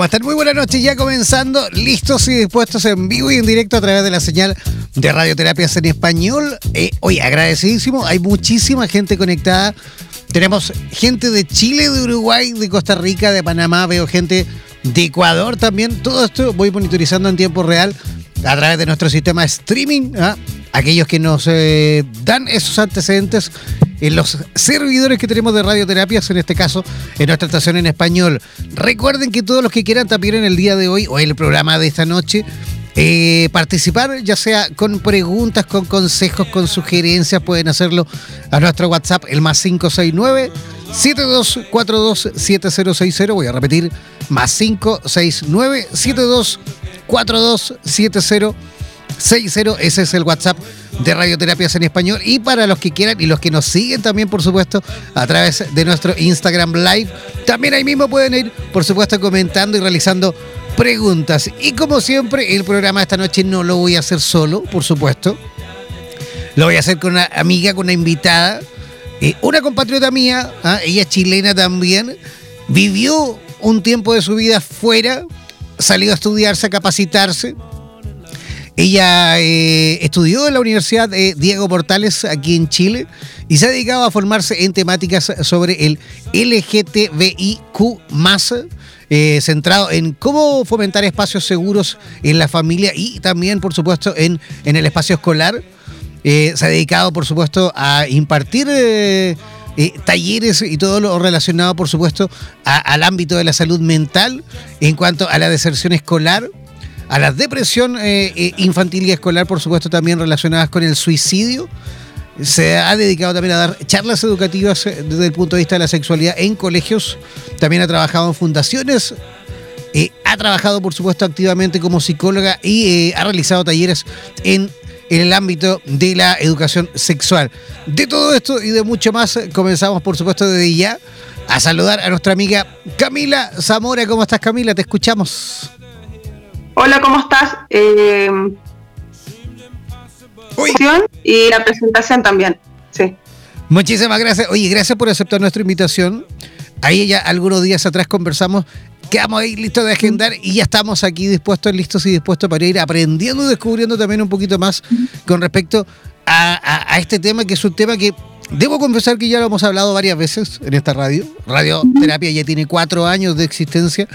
¿Cómo están? Muy buenas noches, ya comenzando, listos y dispuestos en vivo y en directo a través de la señal de radioterapias en español. Eh, oye, agradecidísimo, hay muchísima gente conectada. Tenemos gente de Chile, de Uruguay, de Costa Rica, de Panamá, veo gente de Ecuador también. Todo esto voy monitorizando en tiempo real a través de nuestro sistema streaming. ¿ah? Aquellos que nos eh, dan esos antecedentes en los servidores que tenemos de radioterapias, en este caso en nuestra estación en español. Recuerden que todos los que quieran también en el día de hoy o en el programa de esta noche, eh, participar, ya sea con preguntas, con consejos, con sugerencias, pueden hacerlo a nuestro WhatsApp, el más 569 72427060. Voy a repetir, más 569 72427060. 60. Ese es el WhatsApp de Radioterapias en Español. Y para los que quieran y los que nos siguen también, por supuesto, a través de nuestro Instagram Live, también ahí mismo pueden ir, por supuesto, comentando y realizando preguntas. Y como siempre, el programa de esta noche no lo voy a hacer solo, por supuesto. Lo voy a hacer con una amiga, con una invitada. Eh, una compatriota mía, ¿ah? ella es chilena también, vivió un tiempo de su vida fuera, salió a estudiarse, a capacitarse, ella eh, estudió en la Universidad Diego Portales aquí en Chile y se ha dedicado a formarse en temáticas sobre el LGTBIQ eh, centrado en cómo fomentar espacios seguros en la familia y también, por supuesto, en, en el espacio escolar. Eh, se ha dedicado, por supuesto, a impartir talleres y todo lo relacionado, por supuesto, al ámbito de la salud mental en cuanto a la deserción escolar a la depresión eh, eh, infantil y escolar, por supuesto, también relacionadas con el suicidio. Se ha dedicado también a dar charlas educativas eh, desde el punto de vista de la sexualidad en colegios. También ha trabajado en fundaciones. ha trabajado, por supuesto, activamente como psicóloga y ha realizado talleres en, en el ámbito de la educación sexual. De todo esto y de mucho más, comenzamos, por supuesto, desde ya a saludar a nuestra amiga Camila Zamora. ¿Cómo estás, Camila? Te escuchamos. Hola, ¿cómo estás? Eh, y la presentación también, sí. Muchísimas gracias. Oye, gracias por aceptar nuestra invitación. Ahí ya algunos días atrás conversamos, quedamos ahí listos de agendar y ya estamos aquí dispuestos, listos y dispuestos para ir aprendiendo y descubriendo también un poquito más con respecto a, este tema, que es un tema que debo confesar que ya lo hemos hablado varias veces en esta radio. Radioterapia ya tiene cuatro años de existencia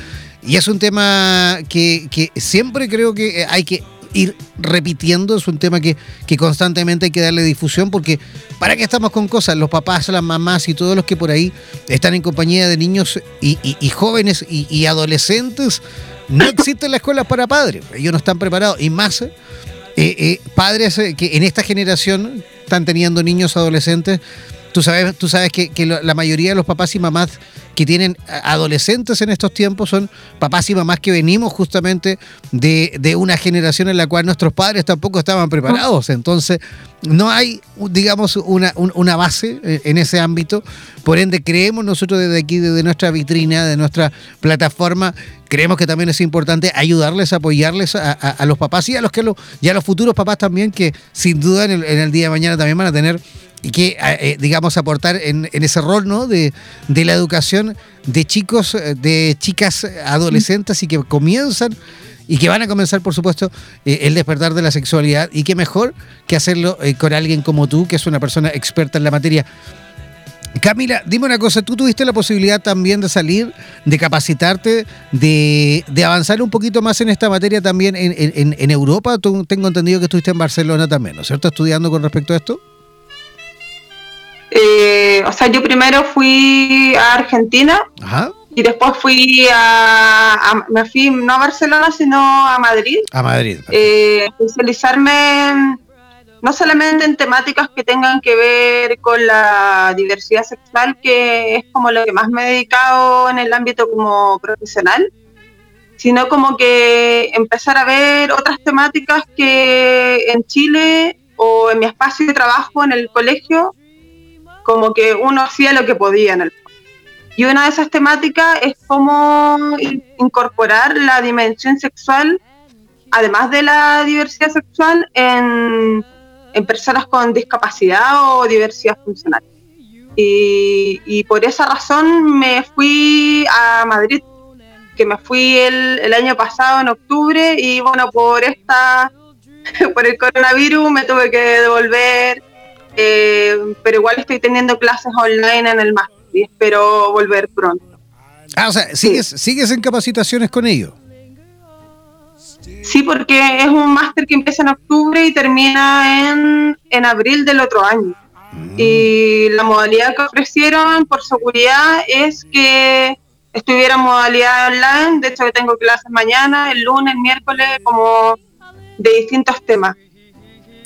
y es un tema que, que siempre creo que hay que ir repitiendo, es un tema que, que, constantemente hay que darle difusión porque ¿para qué estamos con cosas? Los papás, las mamás y todos los que por ahí están en compañía de niños y, jóvenes y, adolescentes, no existen las escuelas para padres, ellos no están preparados y más eh, eh, padres eh, que en esta generación están teniendo niños adolescentes Tú sabes, tú sabes que, la mayoría de los papás y mamás que tienen adolescentes en estos tiempos son papás y mamás que venimos justamente de, una generación en la cual nuestros padres tampoco estaban preparados. Entonces, no hay, digamos, una, base en ese ámbito. Por ende, creemos nosotros desde aquí, desde nuestra vitrina, de nuestra plataforma, creemos que también es importante ayudarles, apoyarles a, los papás y a los que lo, y a los futuros papás también, que sin duda en el día de mañana también van a tener y que, eh, eh, digamos, aportar en, ese rol ¿no? de, la educación de chicos, eh, de chicas adolescentes y que comienzan y que van a comenzar, por supuesto, el despertar de la sexualidad y qué mejor que hacerlo con alguien como tú, que es una persona experta en la materia. Camila, dime una cosa, tú tuviste la posibilidad también de salir, de capacitarte, de, avanzar un poquito más en esta materia también en, en, en Europa. tengo entendido que estuviste en Barcelona también, ¿no es cierto? Estudiando con respecto a esto. Eh, o sea, yo primero fui a Argentina y después fui a, me fui no a Barcelona, sino a Madrid. A Madrid. Eh, especializarme no solamente en temáticas que tengan que ver con la diversidad sexual, que es como lo que más me he dedicado en el ámbito como profesional, sino como que empezar a ver otras temáticas que en Chile o en mi espacio de trabajo en el colegio como que uno hacía lo que podía en el Y una de esas temáticas es cómo incorporar la dimensión sexual, además de la diversidad sexual, en, personas con discapacidad o diversidad funcional. Y, por esa razón me fui a Madrid, que me fui el, el año pasado en octubre y bueno, por esta por el coronavirus me tuve que devolver eh, pero igual estoy teniendo clases online en el máster y espero volver pronto. Ah, o sea, ¿sigues, ¿sigues en capacitaciones con ellos? Sí, porque es un máster que empieza en octubre y termina en, en abril del otro año. Mm. Y la modalidad que ofrecieron por seguridad es que estuviera en modalidad online. De hecho, que tengo clases mañana, el lunes, el miércoles, como de distintos temas.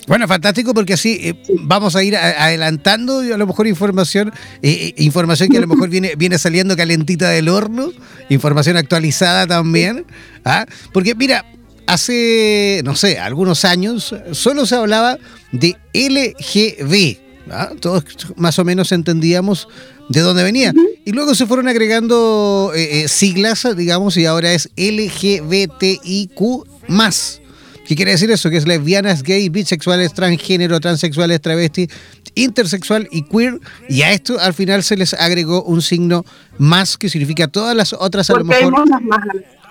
Bueno, fantástico porque así eh, vamos a ir adelantando a lo mejor información, eh, eh, información que a lo mejor viene, viene saliendo calentita del horno, información actualizada también. ¿ah? Porque mira, hace, no sé, algunos años solo se hablaba de LGB. ¿ah? Todos más o menos entendíamos de dónde venía. Y luego se fueron agregando siglas, digamos, y ahora es LGBTIQ más. ¿Qué quiere decir eso? Que es lesbianas, gay, bisexuales, transgénero, transexuales, travesti, intersexual y queer. Y a esto al final se les agregó un signo más que significa todas las otras a lo mejor.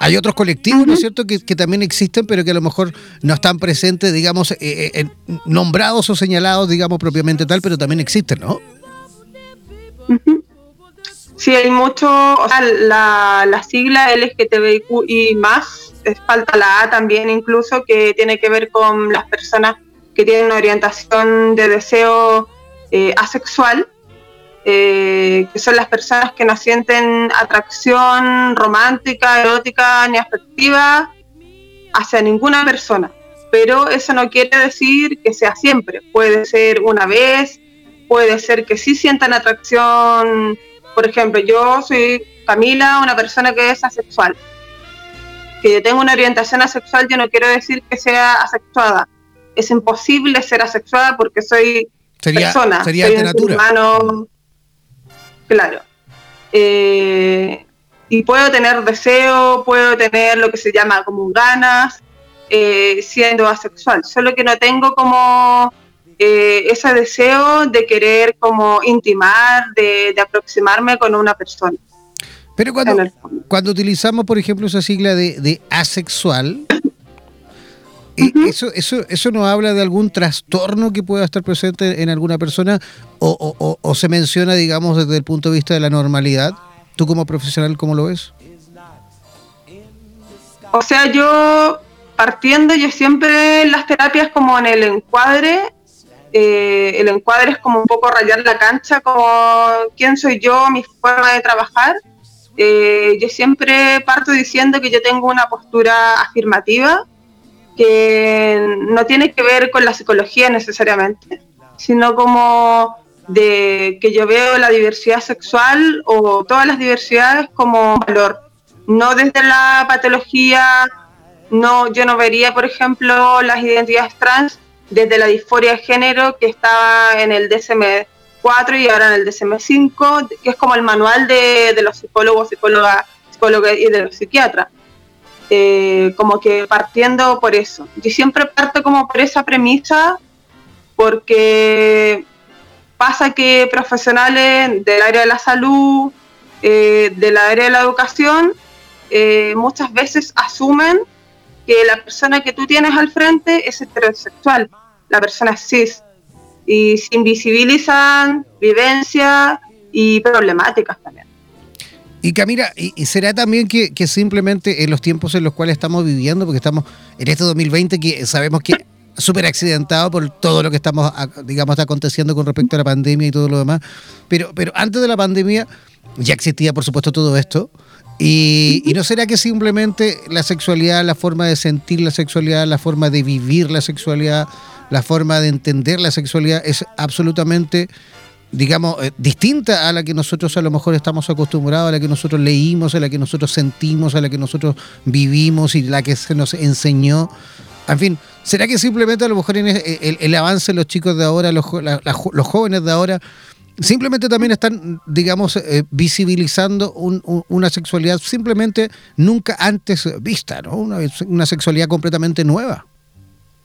Hay, otros colectivos, ¿no es cierto?, que, también existen, pero que a lo mejor no están presentes, digamos, eh, eh, nombrados o señalados, digamos, propiamente tal, pero también existen, ¿no? Sí, hay mucho, o sea, la, la sigla LGTBIQ y más falta la A también incluso, que tiene que ver con las personas que tienen una orientación de deseo eh, asexual, eh, que son las personas que no sienten atracción romántica, erótica ni afectiva hacia ninguna persona. Pero eso no quiere decir que sea siempre, puede ser una vez, puede ser que sí sientan atracción. Por ejemplo, yo soy Camila, una persona que es asexual que yo tengo una orientación asexual, yo no quiero decir que sea asexuada. Es imposible ser asexuada porque soy persona. Sería soy natura. Claro. Eh, y puedo tener deseo, puedo tener lo que se llama como ganas, eh, siendo asexual, solo que no tengo como eh, ese deseo de querer como intimar, de, aproximarme con una persona. Pero cuando, cuando utilizamos, por ejemplo, esa sigla de, asexual, eh, eso, eso, ¿eso nos habla de algún trastorno que pueda estar presente en alguna persona o, o se menciona, digamos, desde el punto de vista de la normalidad? ¿Tú como profesional cómo lo ves? O sea, yo partiendo, yo siempre las terapias como en el encuadre, eh, el encuadre es como un poco rayar la cancha, como quién soy yo, mi forma de trabajar. Eh, yo siempre parto diciendo que yo tengo una postura afirmativa, que no tiene que ver con la psicología necesariamente, sino como de que yo veo la diversidad sexual o todas las diversidades como valor, no desde la patología, no, yo no vería, por ejemplo, las identidades trans desde la disforia de género que estaba en el DSM-4 y ahora en el DSM-5, que es como el manual de, los psicólogos, psicólogas, psicólogas y de los psiquiatras. Eh, como que partiendo por eso. Yo siempre parto como por esa premisa porque pasa que profesionales del área de la salud, eh, del área de la educación, eh, muchas veces asumen que la persona que tú tienes al frente es heterosexual, la persona es cis, y se invisibilizan vivencias y problemáticas también. Y Camila, ¿y, será también que, simplemente en los tiempos en los cuales estamos viviendo, porque estamos en este 2020 que sabemos que súper accidentado por todo lo que estamos, digamos, está aconteciendo con respecto a la pandemia y todo lo demás. Pero, pero antes de la pandemia ya existía, por supuesto, todo esto. Y, no será que simplemente la sexualidad, la forma de sentir la sexualidad, la forma de vivir la sexualidad, la forma de entender la sexualidad es absolutamente, digamos, eh, distinta a la que nosotros a lo mejor estamos acostumbrados, a la que nosotros leímos, a la que nosotros sentimos, a la que nosotros vivimos y la que se nos enseñó. En fin, ¿será que simplemente a lo mejor en el, avance de los chicos de ahora, los, los jóvenes de ahora, simplemente también están, digamos, eh, visibilizando una sexualidad simplemente nunca antes vista, ¿no? Una, sexualidad completamente nueva.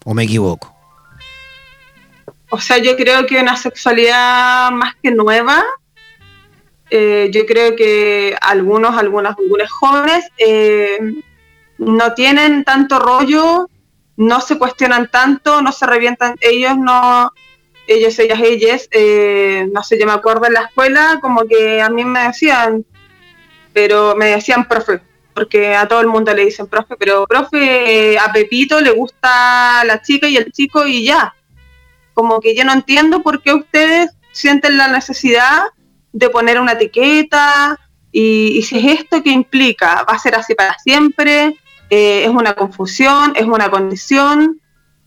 ¿O me equivoco? O sea, yo creo que una sexualidad más que nueva, eh, yo creo que algunos, algunas, algunos jóvenes eh, no tienen tanto rollo no se cuestionan tanto, no se revientan, ellos no, ellos, ellas, ellas, eh, no sé, yo me acuerdo en la escuela como que a mí me decían, pero me decían profe, porque a todo el mundo le dicen profe, pero profe, a Pepito le gusta la chica y el chico y ya. Como que yo no entiendo por qué ustedes sienten la necesidad de poner una etiqueta y, y si es esto que implica, va a ser así para siempre, eh, es una confusión, es una condición,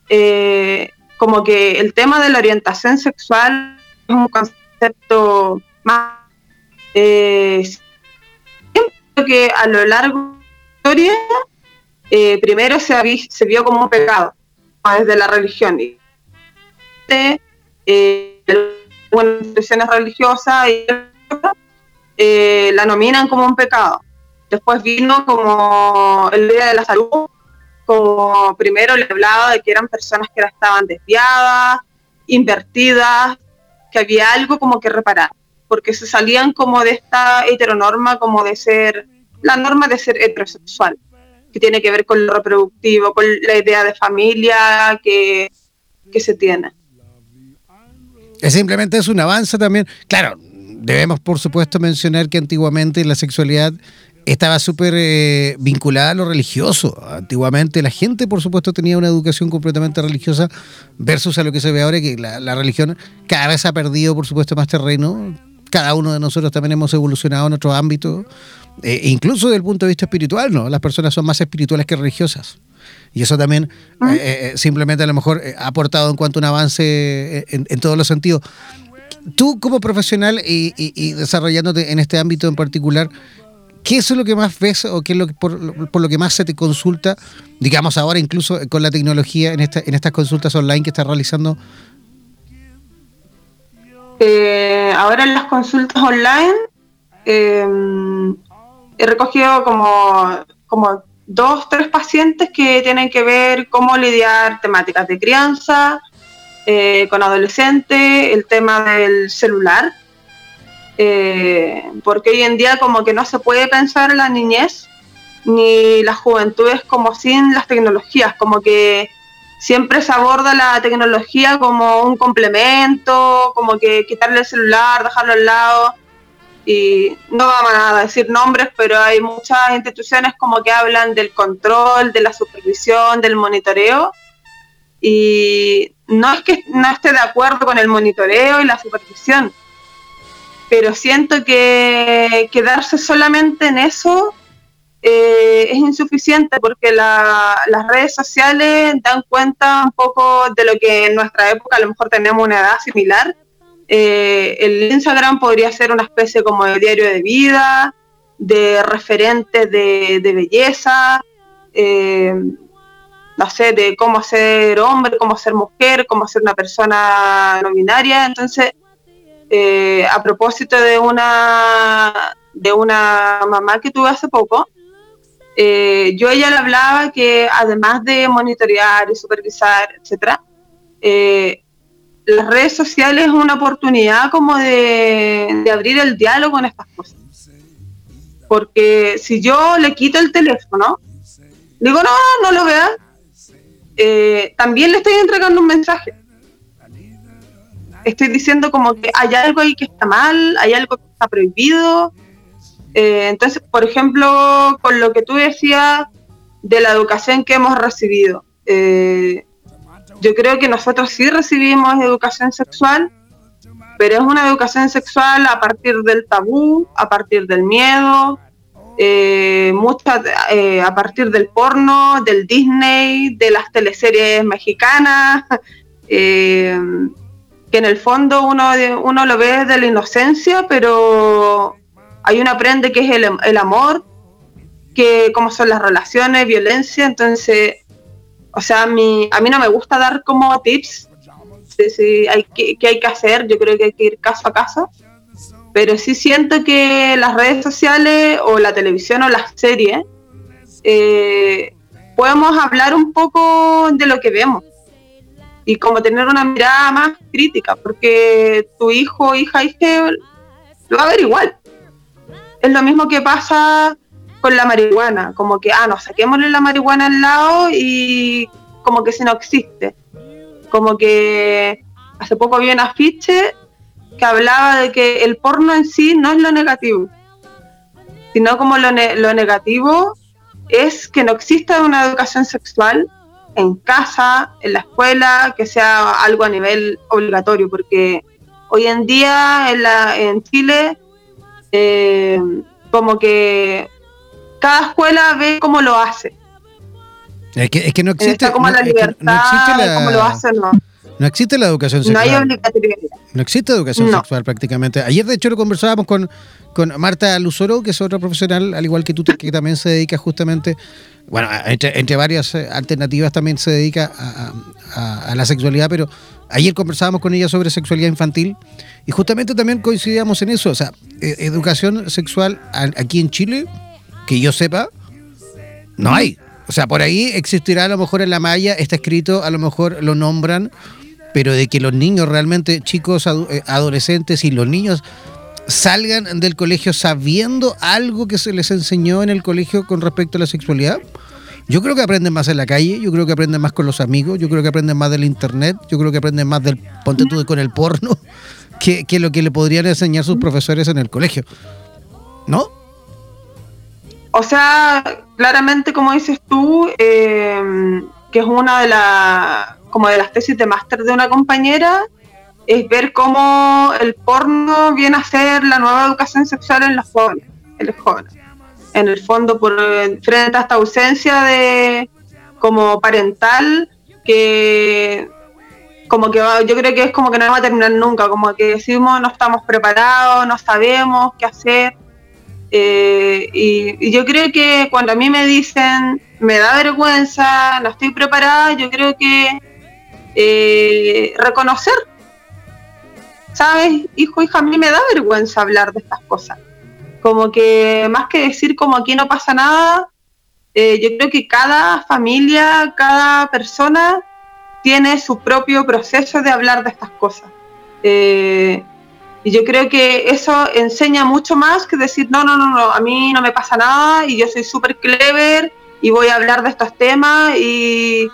eh, como que el tema de la orientación sexual es un concepto más... Eh, que a lo largo de la historia, primero se, vio como un pecado, desde la religión. Y, eh, instituciones religiosas la nominan como un pecado. Después vino como el Día de la Salud, como primero le hablaba de que eran personas que estaban desviadas, invertidas, que había algo como que reparar, porque se salían como de esta heteronorma, como de ser, la norma de ser heterosexual, que tiene que ver con lo reproductivo, con la idea de familia que, que se tiene. Simplemente es un avance también. Claro, debemos por supuesto mencionar que antiguamente la sexualidad estaba súper eh, vinculada a lo religioso. Antiguamente la gente, por supuesto, tenía una educación completamente religiosa versus a lo que se ve ahora, que la, religión cada vez ha perdido, por supuesto, más terreno. Cada uno de nosotros también hemos evolucionado en otro ámbito, eh, incluso desde el punto de vista espiritual, ¿no? Las personas son más espirituales que religiosas. Y eso también ah. eh, simplemente a lo mejor ha aportado en cuanto a un avance en, todos los sentidos. Tú como profesional y desarrollándote en este ámbito en particular, ¿Qué es lo que más ves o qué es lo que, por, lo que más se te consulta, digamos ahora incluso con la tecnología en, esta, en estas consultas online que estás realizando? Eh, ahora en las consultas online, em, he recogido como, como dos, tres pacientes que tienen que ver cómo lidiar temáticas de crianza, eh, con adolescentes, el tema del celular, eh, porque hoy en día como que no se puede pensar en la niñez ni las juventudes como sin las tecnologías, como que siempre se aborda la tecnología como un complemento, como que quitarle el celular, dejarlo al lado. Y no vamos a decir nombres, pero hay muchas instituciones como que hablan del control, de la supervisión, del monitoreo. Y no es que no esté de acuerdo con el monitoreo y la supervisión, pero siento que quedarse solamente en eso eh, es insuficiente porque las redes sociales dan cuenta un poco de lo que en nuestra época a lo mejor tenemos una edad similar. Eh, el Instagram podría ser una especie como de diario de vida, de referentes de, belleza, eh, no sé, de cómo ser hombre, cómo ser mujer, cómo ser una persona no binaria. Entonces, a propósito de una de una mamá que tuve hace poco, eh, yo ella le hablaba que además de monitorear y supervisar, etcétera, eh, las redes sociales es una oportunidad como de, abrir el diálogo en estas cosas. Porque si yo le quito el teléfono, digo, no, no lo veas, eh, también le estoy entregando un mensaje. Estoy diciendo como que hay algo ahí que está mal, hay algo que está prohibido, eh, entonces, por ejemplo, con lo que tú decías de la educación que hemos recibido, eh, yo creo que nosotros sí recibimos educación sexual, pero es una educación sexual a partir del tabú, a partir del miedo, eh, a partir del porno, del Disney, de las teleseries mexicanas, que en el fondo uno, uno lo ve desde la inocencia, pero hay una aprende que es el, amor, que cómo son las relaciones, violencia, entonces, o sea, a mí, a mí no me gusta dar como tips de si hay que, qué hay que hacer, yo creo que hay que ir caso a caso, pero sí siento que las redes sociales o la televisión o las series eh, podemos hablar un poco de lo que vemos y como tener una mirada más crítica, porque tu hijo, hija, hija lo va a ver igual es lo mismo que pasa con la marihuana, como que, ah, no, saquémosle la marihuana al lado y como que se no existe. Como que hace poco había un afiche que hablaba de que el porno en sí no es lo negativo, sino como lo, lo negativo es que no exista una educación sexual en casa, en la escuela, que sea algo a nivel obligatorio, porque hoy en día en, la, en Chile eh, como que cada escuela ve cómo lo hace. Es que, es que no existe. como la libertad, no, existe la, cómo lo hace, no. No existe la educación sexual. No hay No existe educación sexual prácticamente. Ayer, de hecho, lo conversábamos con, con Marta Luzoro, que es otra profesional, al igual que tú, que también se dedica justamente, bueno, entre, varias eh, alternativas también se dedica a, a, la sexualidad, pero ayer conversábamos con ella sobre sexualidad infantil y justamente también coincidíamos en eso. O sea, e, educación sexual aquí en Chile, que yo sepa, no hay. O sea, por ahí existirá a lo mejor en la malla, está escrito, a lo mejor lo nombran, pero de que los niños realmente, chicos, eh, adolescentes y los niños salgan del colegio sabiendo algo que se les enseñó en el colegio con respecto a la sexualidad. Yo creo que aprenden más en la calle, yo creo que aprenden más con los amigos, yo creo que aprenden más del internet, yo creo que aprenden más del ponte tú con el porno que, lo que le podrían enseñar sus profesores en el colegio. ¿No? O sea, claramente como dices tú, eh, que es una de las como de las tesis de máster de una compañera, es ver cómo el porno viene a ser la nueva educación sexual en los jóvenes, en los jóvenes. En el fondo, por frente a esta ausencia de como parental que como que yo creo que es como que no va a terminar nunca, como que decimos no estamos preparados, no sabemos qué hacer. Eh, y, yo creo que cuando a mí me dicen me da vergüenza, no estoy preparada, yo creo que eh, reconocer, ¿sabes? Hijo, hija, a mí me da vergüenza hablar de estas cosas. Como que más que decir como aquí no pasa nada, eh, yo creo que cada familia, cada persona tiene su propio proceso de hablar de estas cosas. Eh, y yo creo que eso enseña mucho más que decir, no, no, no, no, a mí no me pasa nada y yo soy súper clever y voy a hablar de estos temas y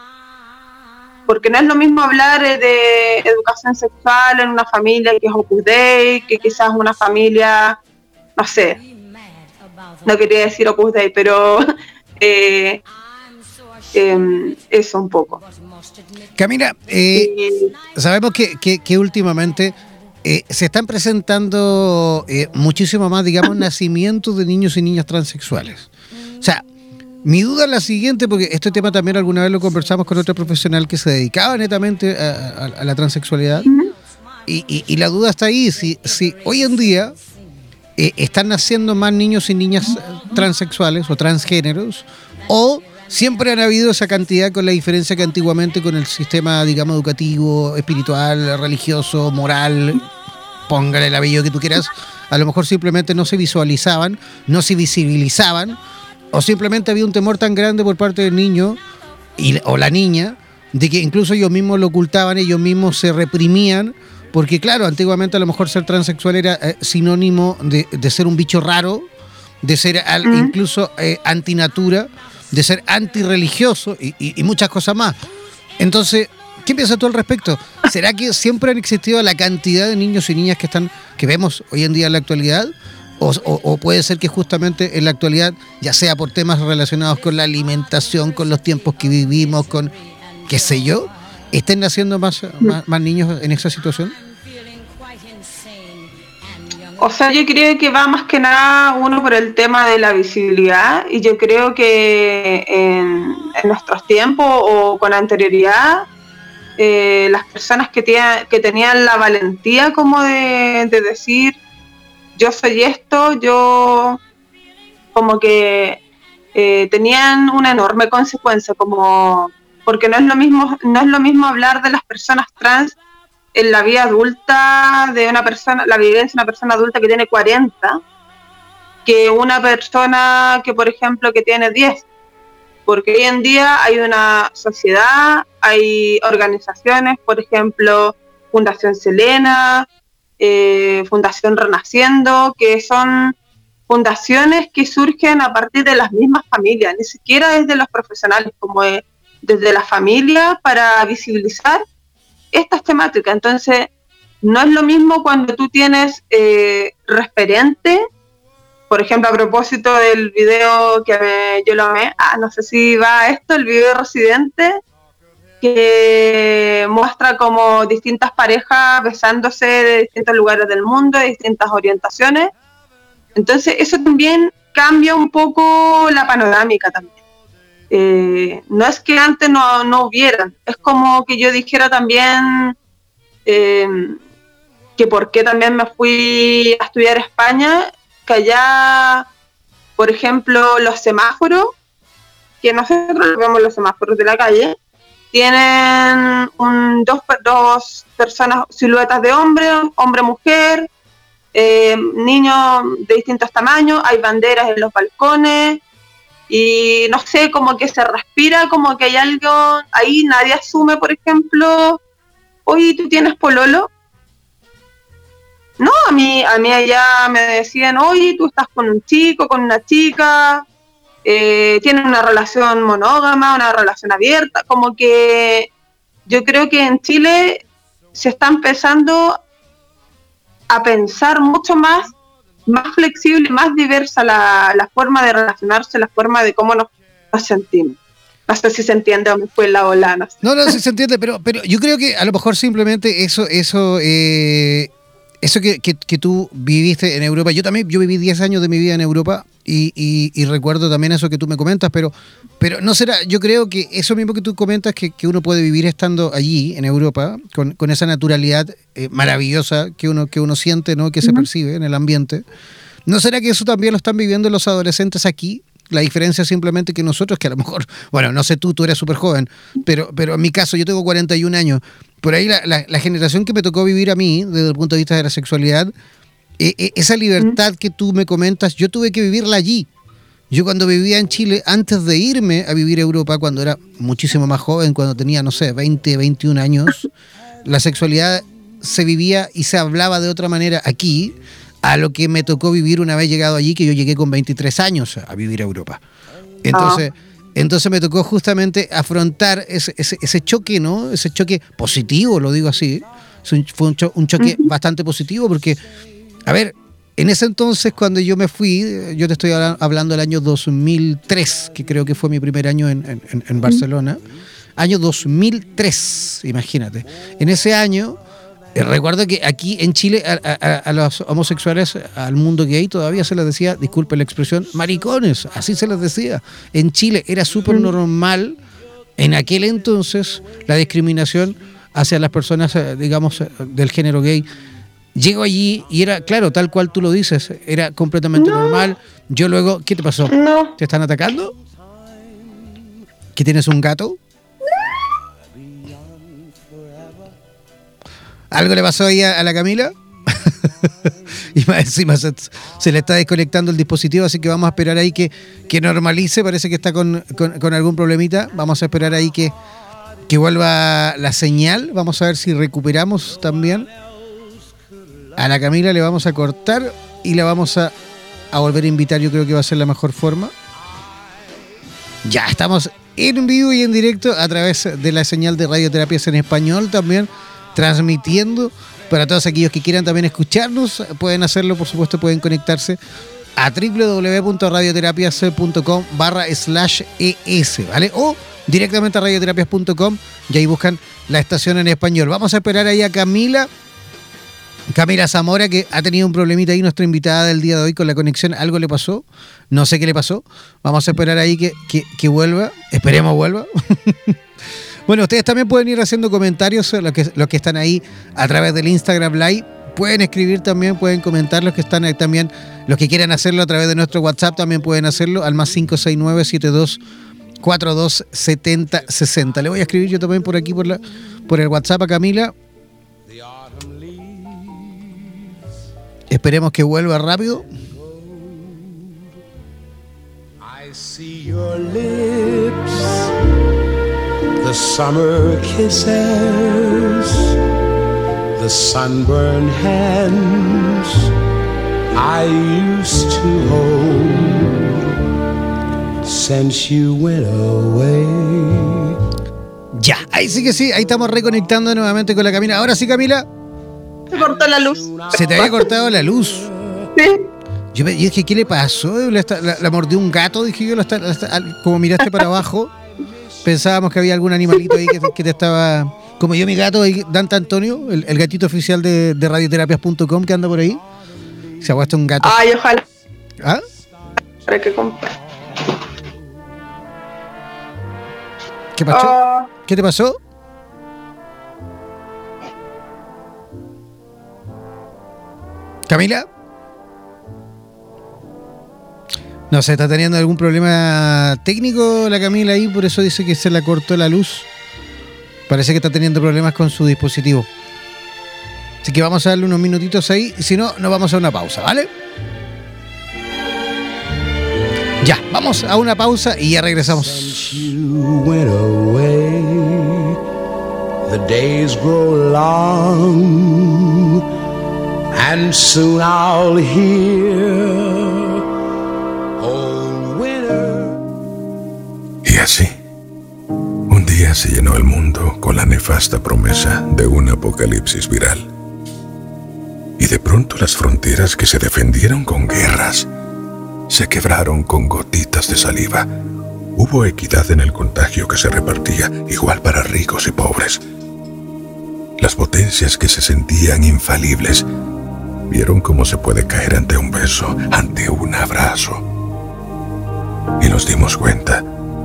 porque no es lo mismo hablar eh, de educación sexual en una familia que es Opus Dei, que quizás una familia, no sé, no quería decir Opus Dei, pero eh, em, eso un poco. Camila, eh, sabemos que, que, últimamente se están presentando muchísimo más, digamos, nacimientos de niños y niñas transexuales. O sea, mi duda es la siguiente, porque este tema también alguna vez lo conversamos con otro profesional que se dedicaba netamente a, la transexualidad. Y, la duda está ahí, si, hoy en día eh, están naciendo más niños y niñas transexuales o transgéneros, o siempre han habido esa cantidad con la diferencia que antiguamente con el sistema, digamos, educativo, espiritual, religioso, moral, póngale el apellido que tú quieras, a lo mejor simplemente no se visualizaban, no se visibilizaban o simplemente había un temor tan grande por parte del niño y, o la niña de que incluso ellos mismos lo ocultaban, ellos mismos se reprimían, porque claro, antiguamente a lo mejor ser transexual era eh, sinónimo de, ser un bicho raro, de ser incluso eh, antinatura, de ser antirreligioso y, y, muchas cosas más. Entonces, ¿qué piensas tú al respecto? ¿Será que siempre han existido la cantidad de niños y niñas que están que vemos hoy en día en la actualidad? O, puede ser que justamente en la actualidad, ya sea por temas relacionados con la alimentación, con los tiempos que vivimos, con qué sé yo, estén naciendo más, más, niños en esa situación? O sea, yo creo que va más que nada uno por el tema de la visibilidad y yo creo que en, nuestros tiempos o con anterioridad, eh, las personas que, que tenían la valentía como de decir, yo soy esto, yo como que eh, tenían una enorme consecuencia, como porque no es lo mismo, no es lo mismo hablar de las personas trans en la vida adulta de una persona, la vivencia de una persona adulta que tiene 40, que una persona que, por ejemplo, que tiene 10. Porque hoy en día hay una sociedad, hay organizaciones, por ejemplo, Fundación Selena, eh, Fundación Renaciendo, que son fundaciones que surgen a partir de las mismas familias, ni siquiera desde los profesionales, como desde la familia para visibilizar estas temáticas. Entonces, no es lo mismo cuando tú tienes eh, referente, por ejemplo, a propósito del video que yo lo amé, ah, no sé si va esto, el video de Residente, que muestra como distintas parejas besándose de distintos lugares del mundo, de distintas orientaciones. Entonces eso también cambia un poco la panorámica también. Eh, no es que antes no, no hubieran, es como que yo dijera también eh, que por qué también me fui a estudiar España, que allá, por ejemplo, los semáforos, que nosotros vemos los semáforos de la calle, tienen dos, dos personas, siluetas de hombre, hombre-mujer, eh, niños de distintos tamaños, hay banderas en los balcones y no sé, como que se respira, como que hay algo ahí, nadie asume, por ejemplo, oye, ¿tú tienes pololo? No, a mí, a mí allá me decían, oye, tú estás con un chico, con una chica, eh, tienen una relación monógama, una relación abierta, como que yo creo que en Chile se está empezando a pensar mucho más, más flexible, más diversa la, forma de relacionarse, la forma de cómo nos, sentimos. No sé si se entiende o me fue la ola. No, no, no, sí se entiende, pero, pero yo creo que a lo mejor simplemente eso, eso eh, eso que, que, tú viviste en Europa, yo también, yo viví 10 años de mi vida en Europa y, y, recuerdo también eso que tú me comentas, pero, pero no será, yo creo que eso mismo que tú comentas, que, que uno puede vivir estando allí, en Europa, con, con esa naturalidad eh, maravillosa que uno, que uno siente, ¿no? que se percibe en el ambiente, ¿no será que eso también lo están viviendo los adolescentes aquí? La diferencia es simplemente que nosotros, que a lo mejor, bueno, no sé tú, tú eres súper joven, pero, pero en mi caso yo tengo 41 años, por ahí la, la, generación que me tocó vivir a mí, desde el punto de vista de la sexualidad, e, e, esa libertad que tú me comentas, yo tuve que vivirla allí. Yo cuando vivía en Chile, antes de irme a vivir a Europa, cuando era muchísimo más joven, cuando tenía, no sé, 20, 21 años, la sexualidad se vivía y se hablaba de otra manera aquí, a lo que me tocó vivir una vez llegado allí, que yo llegué con 23 años a vivir a Europa. Entonces, entonces me tocó justamente afrontar ese, ese, choque, ¿no? Ese choque positivo, lo digo así. Fue un, choque bastante positivo porque, a ver, en ese entonces, cuando yo me fui, yo te estoy hablando del año 2003, que creo que fue mi primer año en, Barcelona. Año 2003, imagínate. En ese año, eh, recuerdo que aquí en Chile a, los homosexuales, al mundo gay, todavía se les decía, disculpe la expresión, maricones, así se les decía. En Chile era súper normal en aquel entonces la discriminación hacia las personas, eh, digamos, eh, del género gay Llego allí y era, claro, tal cual tú lo dices, era completamente normal. Yo luego, ¿qué te pasó? No. ¿Te están atacando? ¿Que tienes un gato? ¿Algo le pasó ahí a, la Camila? y más encima se, le está desconectando el dispositivo, así que vamos a esperar ahí que, que normalice. Parece que está con, con, algún problemita. Vamos a esperar ahí que, que vuelva la señal. Vamos a ver si recuperamos también. A la Camila le vamos a cortar y la vamos a, volver a invitar. Yo creo que va a ser la mejor forma. Ya estamos en vivo y en directo a través de la señal de radioterapias en español también, transmitiendo para todos aquellos que quieran también escucharnos. Pueden hacerlo, por supuesto, pueden conectarse a www.radioterapias.com barra slash es, ¿vale? O directamente a radioterapias.com y ahí buscan la estación en español. Vamos a esperar ahí a Camila Camila Zamora, que ha tenido un problemita ahí, nuestra invitada del día de hoy con la conexión, algo le pasó, no sé qué le pasó, vamos a esperar ahí que, que, vuelva, esperemos vuelva. bueno, ustedes también pueden ir haciendo comentarios, los que, que están ahí a través del Instagram Live, pueden escribir también, pueden comentar los que están ahí también, los que quieran hacerlo a través de nuestro WhatsApp también pueden hacerlo al más 569 72 42 70 60. Le voy a escribir yo también por aquí por, por el WhatsApp a Camila Esperemos que vuelva rápido. I see your lips, the summer kisses, the sunburned hands I used to hold since you went away. Ya, ahí sí que sí, ahí estamos reconectando nuevamente con la Camila. Ahora sí, Camila. Se cortó la luz. Se te había cortado la luz. Sí. Yo, dije, ¿qué le pasó? La, mordió un gato, dije yo, como miraste para abajo. Pensábamos que había algún animalito ahí que, te estaba. Como yo, mi gato, Dante Antonio, el, gatito oficial de, radioterapias.com que anda por ahí. Se ha puesto un gato. Ay, ojalá. ¿Ah? Para que. ¿Qué pasó? Ah. ¿Qué te pasó? Camila. No sé, está teniendo algún problema técnico la Camila ahí, por eso dice que se la cortó la luz. Parece que está teniendo problemas con su dispositivo. Así que vamos a darle unos minutitos ahí, si no, nos vamos a una pausa, ¿vale? Ya, vamos a una pausa y ya regresamos. And soon I'll hear así, un día se llenó el mundo con la nefasta promesa de un apocalipsis viral. Y de pronto las fronteras que se defendieron con guerras se quebraron con gotitas de saliva. Hubo equidad en el contagio que se repartía igual para ricos y pobres. Las potencias que se sentían infalibles vieron cómo se puede caer ante un beso, ante un abrazo. Y nos dimos cuenta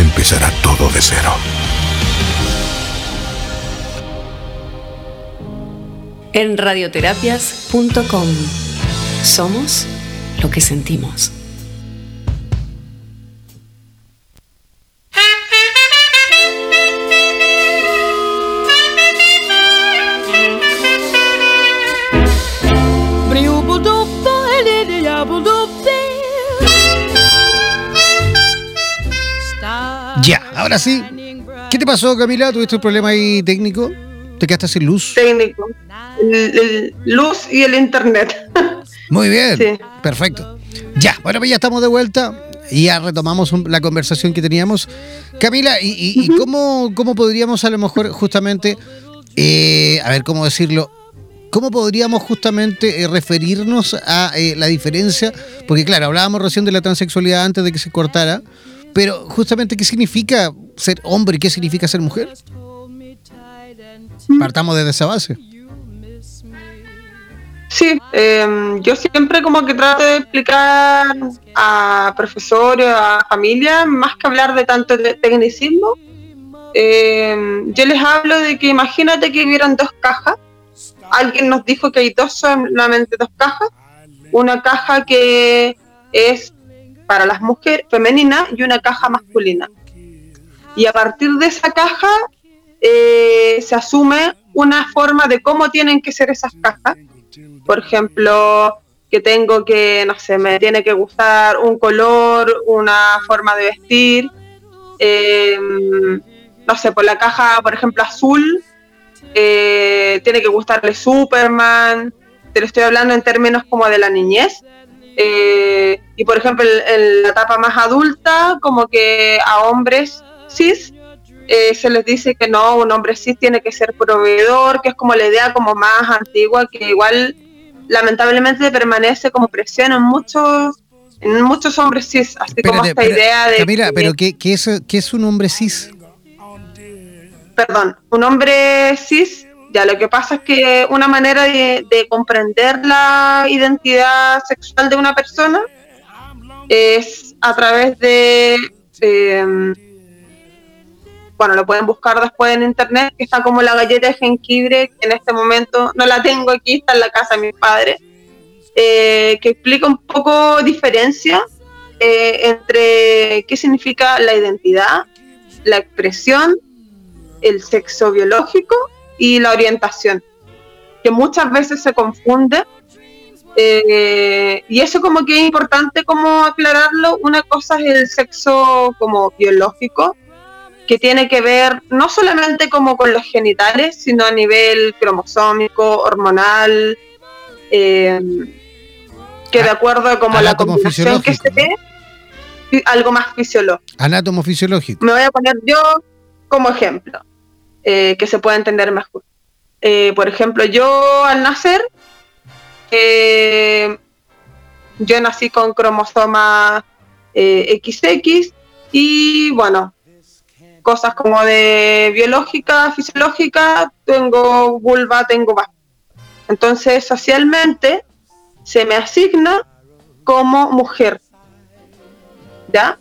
empezará todo de cero. En radioterapias.com somos lo que sentimos. Ahora sí. ¿Qué te pasó, Camila? ¿Tuviste un problema ahí técnico? ¿Te quedaste sin luz? Técnico. luz y el internet. Muy bien, perfecto. Ya, bueno, pues ya estamos de vuelta y ya retomamos la conversación que teníamos. Camila, ¿y, cómo, cómo, podríamos a lo mejor justamente, eh, a ver, cómo decirlo, cómo podríamos justamente eh, referirnos a eh, la diferencia? Porque claro, hablábamos recién de la transexualidad antes de que se cortara, pero justamente, ¿qué significa ser hombre y qué significa ser mujer? Partamos desde esa base. Sí, em, yo siempre como que trato de explicar a profesores, a familia, más que hablar de tanto tecnicismo, em, yo les hablo de que imagínate que hubieran dos cajas, alguien nos dijo que hay dos solamente dos cajas, una caja que es para las mujeres femeninas y una caja masculina. Y a partir de esa caja eh, se asume una forma de cómo tienen que ser esas cajas por ejemplo, que tengo que, no sé, me tiene que gustar un color, una forma de vestir. Em, no sé, por la caja, por ejemplo, azul, eh, tiene que gustarle Superman. Te lo estoy hablando en términos como de la niñez. Eh, y por ejemplo, en, la etapa más adulta, como que a hombres cis eh, se les dice que no, un hombre cis tiene que ser proveedor, que es como la idea como más antigua, que igual lamentablemente permanece como presión en muchos en muchos hombres cis, así como esta idea de... Camila, pero ¿qué, qué, es, ¿qué es un hombre cis? Perdón, un hombre cis, ya lo que pasa es que una manera de, comprender la identidad sexual de una persona es a través de... Em, bueno, lo pueden buscar después en internet, que está como la galleta de jengibre, que en este momento no la tengo aquí, está en la casa de mi padre, eh, que explica un poco diferencia eh, entre qué significa la identidad, la expresión, el sexo biológico y la orientación, que muchas veces se confunde. Eh, y eso como que es importante como aclararlo. Una cosa es el sexo como biológico, que tiene que ver no solamente como con los genitales, sino a nivel cromosómico, hormonal, eh, que de ah, acuerdo a como la combinación que se ve, algo más fisiológico. Anátomo fisiológico. Me voy a poner yo como ejemplo, eh, que se pueda entender mejor. Eh, por ejemplo, yo al nacer, eh, yo nací con cromosoma XX y bueno, cosas como de biológica, fisiológica, tengo vulva, tengo más. Entonces, socialmente se me asigna como mujer. ¿Ya?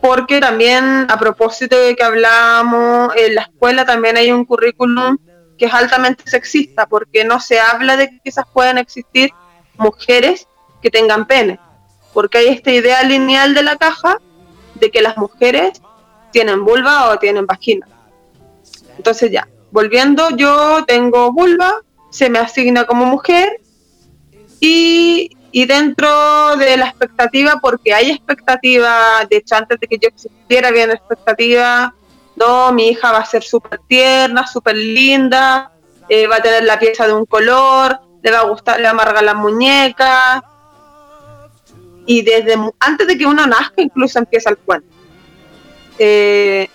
Porque también, a propósito de que hablábamos, en la escuela también hay un currículum que es altamente sexista, porque no se habla de que quizás puedan existir mujeres que tengan pene, porque hay esta idea lineal de la caja de que las mujeres tienen vulva o tienen vagina. Entonces ya, volviendo, yo tengo vulva, se me asigna como mujer y, dentro de la expectativa, porque hay expectativa, de hecho antes de que yo existiera había una expectativa, no, mi hija va a ser súper tierna, súper linda, eh, va a tener la pieza de un color, le va a gustar, le va a amargar la muñeca. Y desde antes de que uno nazca incluso empieza el cuento. Eh,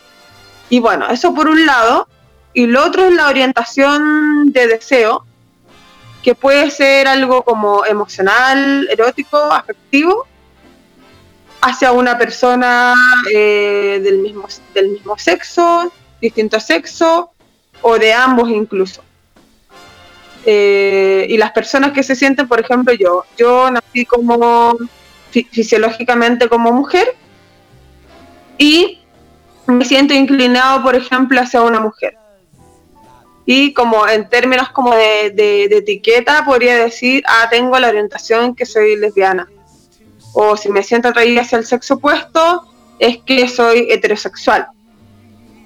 y bueno, eso por un lado. Y lo otro es la orientación de deseo, que puede ser algo como emocional, erótico, afectivo, hacia una persona eh, del, mismo, del mismo sexo, distinto sexo, o de ambos incluso. Eh, y las personas que se sienten, por ejemplo, yo, yo nací como fisiológicamente como mujer y me siento inclinado, por ejemplo, hacia una mujer y como en términos como de, etiqueta podría decir, ah, tengo la orientación que soy lesbiana. O si me siento atraída hacia el sexo opuesto, es que soy heterosexual.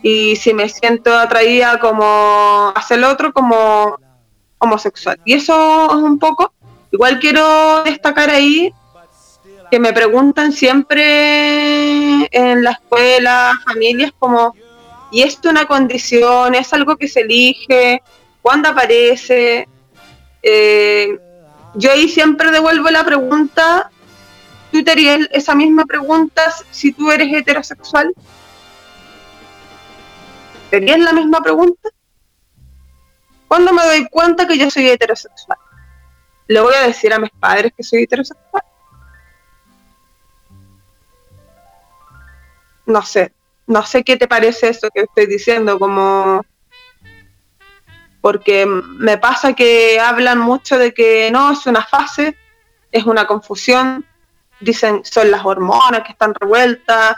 Y si me siento atraída como hacia el otro, como homosexual. Y eso es un poco, igual quiero destacar ahí que me preguntan siempre en la escuela, familias, como, y esto es una condición, es algo que se elige, cuándo aparece. Eh, yo ahí siempre devuelvo la pregunta, ¿tú te harías esa misma pregunta si tú eres heterosexual? ¿Te harías la misma pregunta? ¿Cuándo me doy cuenta que yo soy heterosexual? ¿Le voy a decir a mis padres que soy heterosexual? No sé, no sé qué te parece eso que estoy diciendo, como porque me pasa que hablan mucho de que no, es una fase, es una confusión, dicen son las hormonas que están revueltas,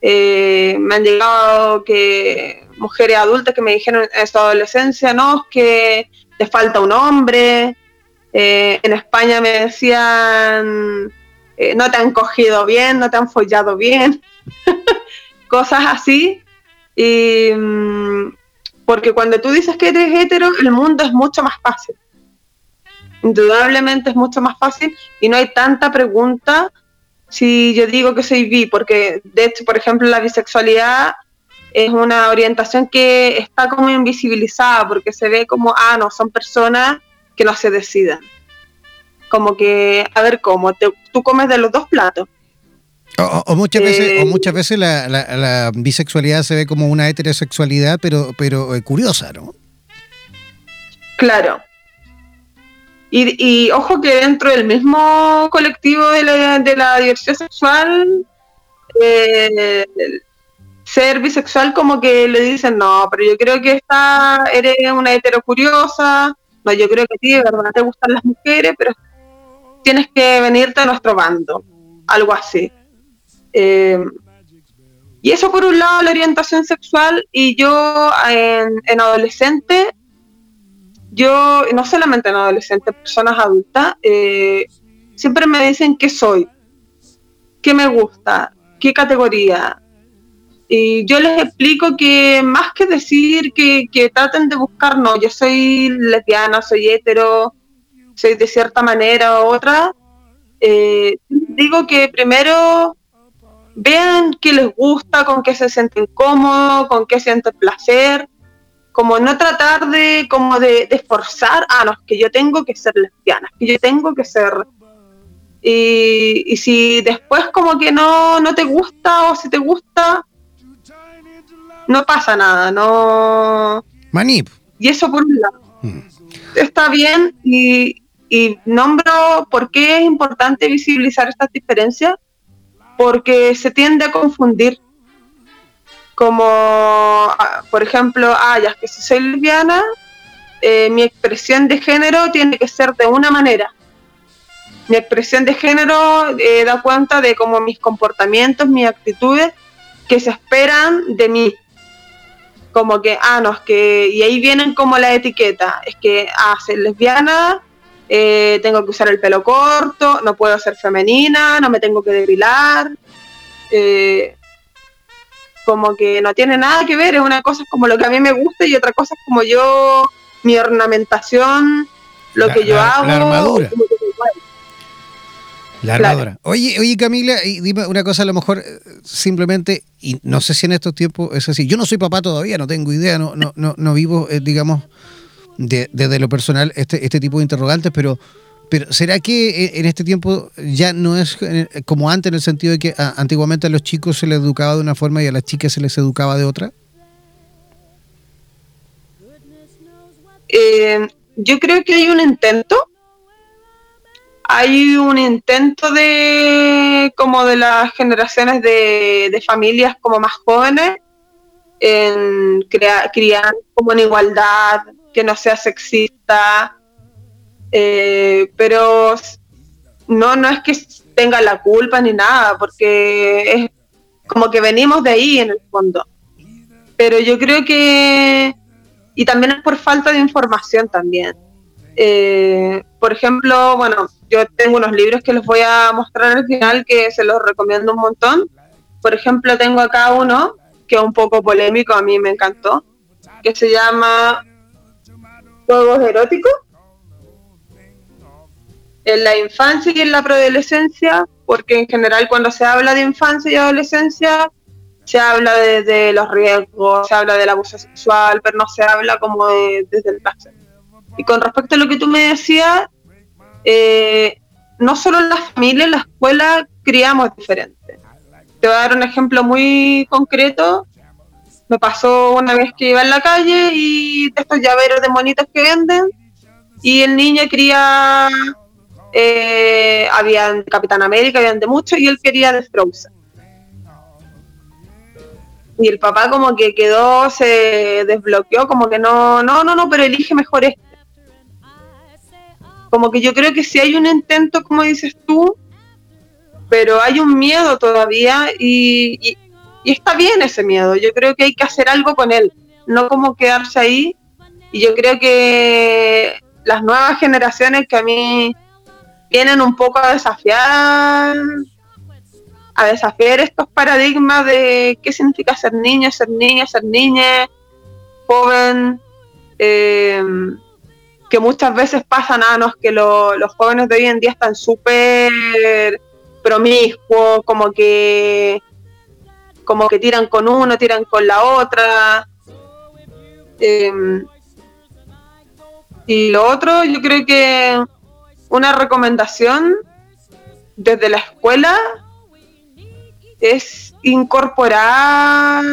eh, me han llegado que mujeres adultas que me dijeron en su adolescencia, no, es que te falta un hombre, eh, en España me decían, eh, no te han cogido bien, no te han follado bien. cosas así. Y, mm, porque cuando tú dices que eres hetero, el mundo es mucho más fácil. Indudablemente es mucho más fácil y no hay tanta pregunta si yo digo que soy bi, porque de hecho, por ejemplo, la bisexualidad es una orientación que está como invisibilizada, porque se ve como, ah, no, son personas que no se decidan. Como que, a ver, ¿cómo? tú comes de los dos platos. O, muchas veces, o eh, muchas veces la, bisexualidad se ve como una heterosexualidad, pero, pero eh, curiosa, ¿no? Claro. Y, ojo que dentro del mismo colectivo de la, de la diversidad sexual, eh, ser bisexual como que le dicen, no, pero yo creo que esta eres una hetero curiosa, no, yo creo que a ti de verdad te gustan las mujeres, pero tienes que venirte a nuestro bando, algo así. Eh, Y eso por un lado la orientación sexual y yo en, en adolescente, yo no solamente en adolescente, personas adultas, eh, siempre me dicen qué soy, qué me gusta, qué categoría. Y yo les explico que más que decir que, que traten de buscar, no, yo soy lesbiana, soy hetero, soy de cierta manera u otra, eh, digo que primero vean qué les gusta, con qué se sienten cómodos, con qué sienten placer, como no tratar de como de, esforzar, ah, no, que yo tengo que ser lesbiana, que yo tengo que ser... Y, y si después como que no, no te gusta o si te gusta, no pasa nada, no... Manip. Y eso por un lado. Mm. Está bien y, y nombro por qué es importante visibilizar estas diferencias, porque se tiende a confundir. Como, ah, por ejemplo, ah, ya que si soy lesbiana, eh, mi expresión de género tiene que ser de una manera. Mi expresión de género eh, da cuenta de cómo mis comportamientos, mis actitudes que se esperan de mí. Como que, ah, no, es que, y ahí vienen como la etiqueta, es que, ah, ser lesbiana eh, tengo que usar el pelo corto, no puedo ser femenina, no me tengo que depilar. Eh, como que no tiene nada que ver, es una cosa como lo que a mí me gusta y otra cosa es como yo, mi ornamentación, lo que yo hago. La armadura. La armadura. Oye, oye Camila, dime una cosa a lo mejor eh, simplemente, y no sé si en estos tiempos es así, yo no soy papá todavía, no tengo idea, no, no, no, no vivo, digamos, desde lo personal este, este tipo de interrogantes, pero, pero ¿será que en este tiempo ya no es como antes en el sentido de que antiguamente a los chicos se les educaba de una forma y a las chicas se les educaba de otra? Eh, yo creo que hay un intento. Hay un intento de como de las generaciones de, de familias como más jóvenes en crear, criar como en igualdad, que no sea sexista, eh, pero no, no es que tenga la culpa ni nada, porque es como que venimos de ahí en el fondo. Pero yo creo que, y también es por falta de información también. Eh, por ejemplo, bueno, yo tengo unos libros que les voy a mostrar al final que se los recomiendo un montón. Por ejemplo, tengo acá uno que es un poco polémico, a mí me encantó, que se llama juegos eróticos en la infancia y en la preadolescencia, porque en general cuando se habla de infancia y adolescencia se habla de, los riesgos, se habla del abuso sexual, pero no se habla como desde el placer. Y con respecto a lo que tú me decías, eh, no solo en la familia, en la escuela criamos diferente. Te voy a dar un ejemplo muy concreto me pasó una vez que iba en la calle y de estos llaveros de monitos que venden y el niño quería, eh, habían Capitán América, habían de muchos y él quería de Frozen. Y el papá como que quedó, se desbloqueó, como que no, no, no, no, pero elige mejor este. Como que yo creo que si hay un intento, como dices tú, pero hay un miedo todavía y, y está bien ese miedo, yo creo que hay que hacer algo con él, no como quedarse ahí. Y yo creo que las nuevas generaciones que a mí vienen un poco a desafiar, a desafiar estos paradigmas de qué significa ser niño, ser niña, ser niña, joven, eh, que muchas veces pasan años que los jóvenes de hoy en día están súper promiscuos, como que como que tiran con uno, tiran con la otra. Em, y lo otro, yo creo que una recomendación desde la escuela es incorporar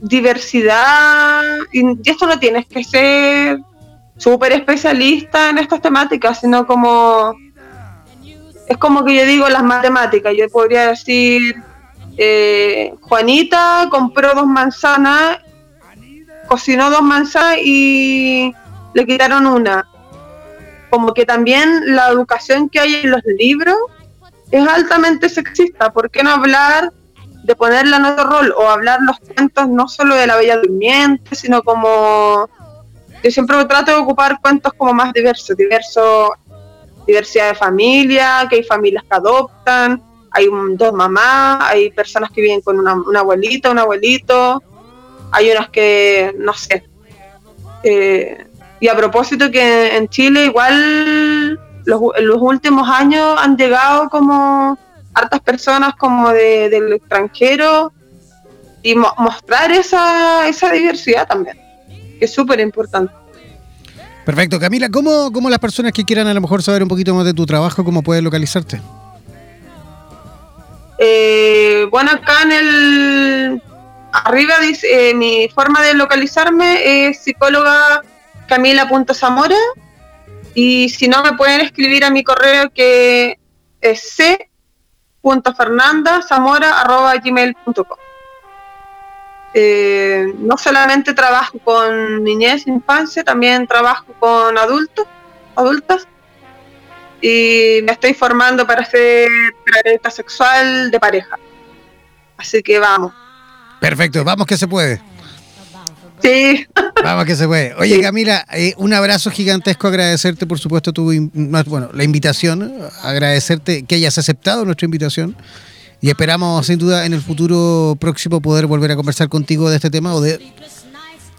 diversidad. Y esto no tienes que ser súper especialista en estas temáticas, sino como... Es como que yo digo las matemáticas, yo podría decir eh, Juanita compró dos manzanas, cocinó dos manzanas y le quitaron una. Como que también la educación que hay en los libros es altamente sexista. ¿Por qué no hablar de ponerla en otro rol o hablar los cuentos no solo de la Bella Durmiente, sino como yo siempre trato de ocupar cuentos como más diversos, diversos, diversidad de familia, que hay familias que adoptan, hay dos mamás, hay personas que viven con una, abuelita, un abuelito, hay unas que, no sé. Eh, y a propósito que en Chile igual los, los últimos años han llegado como hartas personas como del extranjero y mostrar esa, esa diversidad también, que es súper importante. Perfecto. Camila, ¿cómo, ¿cómo las personas que quieran a lo mejor saber un poquito más de tu trabajo, cómo pueden localizarte? Eh, bueno, acá en el arriba dice eh, mi forma de localizarme es psicóloga camila.zamora y si no me pueden escribir a mi correo que es c.fernandazamora.gmail.com eh, no solamente trabajo con niñez, infancia, también trabajo con adultos, adultas y me estoy formando para ser terapeuta sexual de pareja. Así que vamos. Perfecto, vamos que se puede. Sí. Vamos que se puede. Oye, Camila, eh, un abrazo gigantesco, agradecerte, por supuesto, tu, bueno, la invitación, agradecerte que hayas aceptado nuestra invitación y esperamos, sin duda, en el futuro próximo poder volver a conversar contigo de este tema o de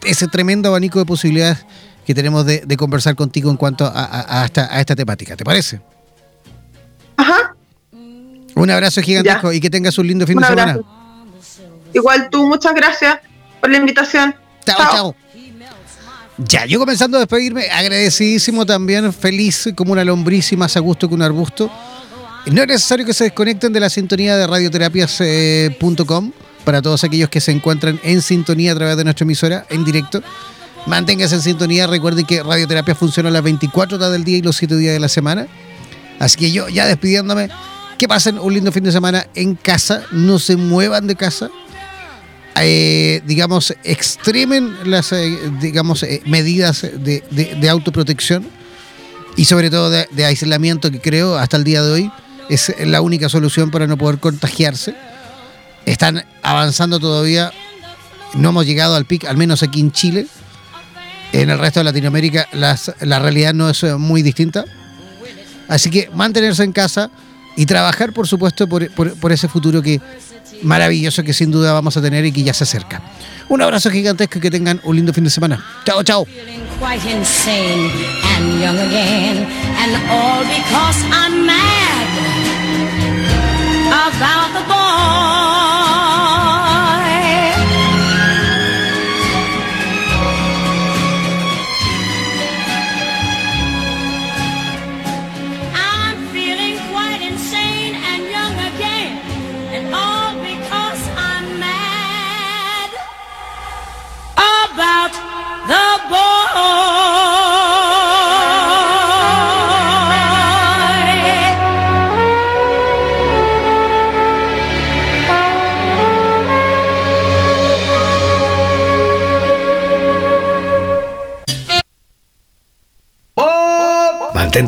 ese tremendo abanico de posibilidades que tenemos de, conversar contigo en cuanto a, esta, temática. ¿Te parece? Ajá. Un abrazo gigantesco y que tengas un lindo fin de semana. Igual tú, muchas gracias por la invitación. Chao, chao. Ya, yo comenzando a despedirme, agradecidísimo también, feliz como una lombriz y más a gusto que un arbusto. No es necesario que se desconecten de la sintonía de radioterapias.com eh, para todos aquellos que se encuentran en sintonía a través de nuestra emisora en directo. Manténganse en sintonía. Recuerden que Radioterapia funciona las 24 horas del día y los 7 días de la semana. Así que yo, ya despidiéndome, que pasen un lindo fin de semana en casa. No se muevan de casa. Eh, digamos, extremen las eh, digamos, eh, medidas de, autoprotección y sobre todo de, de aislamiento que creo hasta el día de hoy es la única solución para no poder contagiarse. Están avanzando todavía, no hemos llegado al pic, al menos aquí en Chile, en el resto de Latinoamérica la realidad no es eh, muy distinta. Así que mantenerse en casa y trabajar, por supuesto, por, ese futuro que maravilloso que sin duda vamos a tener y que ya se acerca. Un abrazo gigantesco y que tengan un lindo fin de semana. Chao, chao.